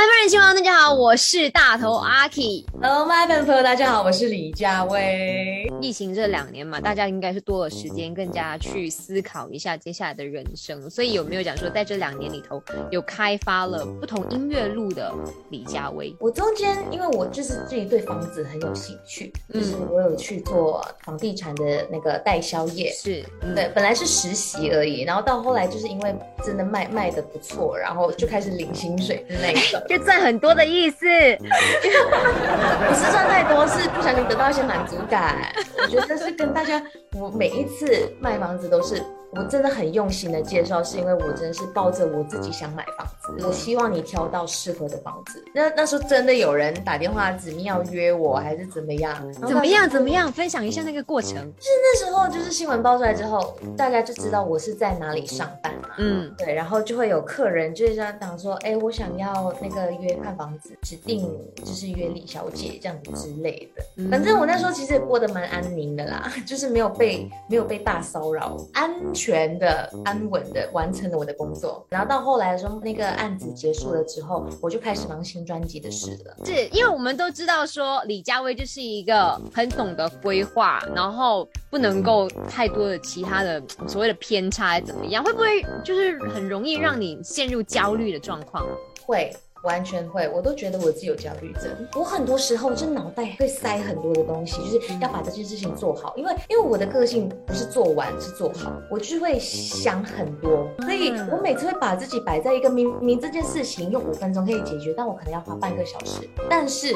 My 麦饭人气王，大家好，我是大头阿 K。Hello，麦粉朋友，大家好，我是李佳薇。疫情这两年嘛，大家应该是多了时间，更加去思考一下接下来的人生。所以有没有讲说，在这两年里头，有开发了不同音乐路的李佳薇？我中间，因为我就是自己对房子很有兴趣，就是我有去做房地产的那个代销业，是对，本来是实习而已，然后到后来就是因为真的卖卖的不错，然后就开始领薪水之类的。就赚很多的意思，不是赚太多，是不小心得到一些满足感。我觉得是跟大家，我每一次卖房子都是。我真的很用心的介绍，是因为我真的是抱着我自己想买房子，我希望你挑到适合的房子。那那时候真的有人打电话指明要约我，还是怎么样？怎么样？怎么样？分享一下那个过程。就是那时候，就是新闻爆出来之后，大家就知道我是在哪里上班嘛。嗯，对。然后就会有客人就是这样讲说，哎，我想要那个约看房子，指定就是约李小姐这样子之类的。反正我那时候其实也过得蛮安宁的啦，就是没有被没有被大骚扰，安。全的、安稳的完成了我的工作，然后到后来的时候，那个案子结束了之后，我就开始忙新专辑的事了。是因为我们都知道说李佳薇就是一个很懂得规划，然后不能够太多的其他的所谓的偏差怎么样？会不会就是很容易让你陷入焦虑的状况？会。完全会，我都觉得我自己有焦虑症。我很多时候就脑袋会塞很多的东西，就是要把这件事情做好。因为因为我的个性不是做完是做好，我就会想很多，所以我每次会把自己摆在一个明明这件事情用五分钟可以解决，但我可能要花半个小时。但是。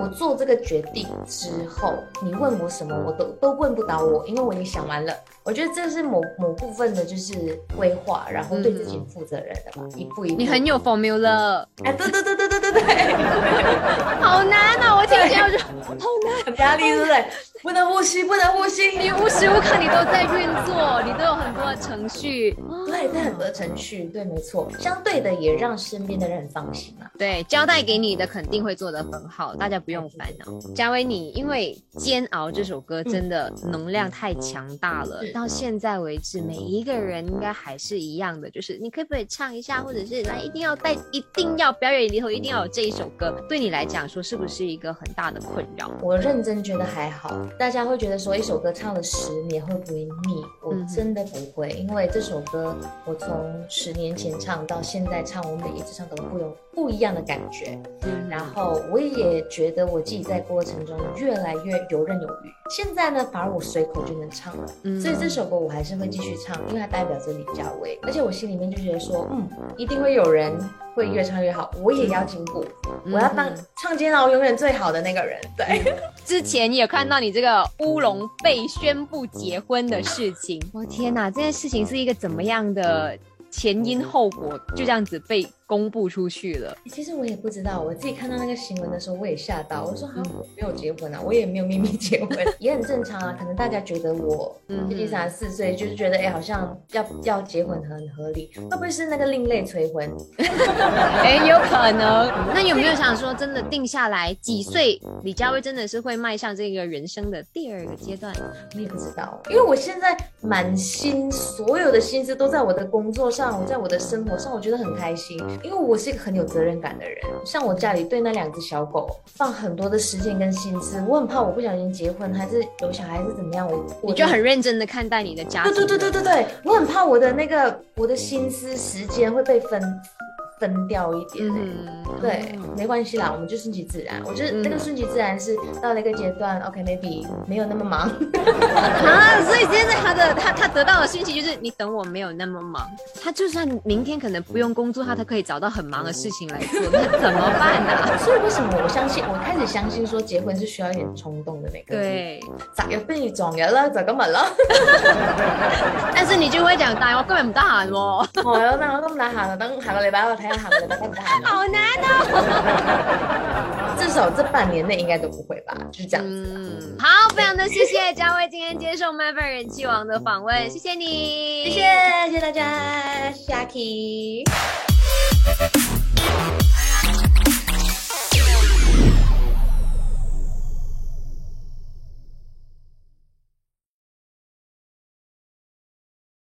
我做这个决定之后，你问我什么，我都都问不倒我，因为我已经想完了。我觉得这是某某部分的，就是规划，然后对自己负责任的吧，一步一步。你很有 formula，哎，对对对对对对对，好难啊！我听起来就好难，压力对不对？不能呼吸，不能呼吸。你无时无刻你都在运作，你都有很多的程序。对，对，很多程序，对，没错。相对的，也让身边的人很放心啊。对，交代给你的肯定会做得很好，大家不用烦恼。嘉威，你因为《煎熬》这首歌真的能量太强大了，到现在为止，每一个人应该还是一样的，就是你可不可以唱一下，或者是来一定要带，一定要表演里头一定要有这一首歌，对你来讲说是不是一个很大的困扰？我认真觉得还好。大家会觉得说一首歌唱了十年会不会腻？我真的不会，因为这首歌我从十年前唱到现在唱，我每一次唱都不有不一样的感觉。嗯然后我也觉得我自己在过程中越来越游刃有余。现在呢，反而我随口就能唱了。嗯所以这首歌我还是会继续唱，因为它代表着李佳薇。而且我心里面就觉得说，嗯，一定会有人会越唱越好，我也要进步，我要当唱煎熬永远最好的那个人。对，之前你有看到你这个乌龙被宣布结婚的事情，我天哪，这件事情是一个怎么样的前因后果，就这样子被。公布出去了，其实我也不知道，我自己看到那个新闻的时候，我也吓到。我说哈，我没有结婚啊，我也没有秘密结婚，也很正常啊。可能大家觉得我接近三十四岁，就是觉得哎，好像要要结婚很合理，会不会是那个另类催婚？哎，有可能。那有没有想说，真的定下来几岁，李佳薇真的是会迈向这个人生的第二个阶段？我也不知道，因为我现在满心所有的心思都在我的工作上，我在我的生活上，我觉得很开心。因为我是一个很有责任感的人，像我家里对那两只小狗放很多的时间跟心思，我很怕我不小心结婚还是有小孩是怎么样，我我就很认真的看待你的家。对对对对对对，我很怕我的那个我的心思时间会被分。分掉一点，对，没关系啦，我们就顺其自然。我觉得那个顺其自然是到了一个阶段，OK，maybe 没有那么忙啊。所以现在他的他他得到的讯息就是，你等我没有那么忙。他就算明天可能不用工作，他都可以找到很忙的事情来做，那怎么办呢？所以为什么我相信，我开始相信说结婚是需要一点冲动的那个。对，咋又被你撞了了？咋个么了？但是你就会讲，但我根本唔得闲喎。係咯，但 我都唔得閒，等下個禮拜我睇。好难哦！至少这半年内应该都不会吧，就是这样子。好，非常的谢谢嘉威今天接受麦粉人气王的访问，谢谢你，谢谢谢谢大家，谢谢阿 K。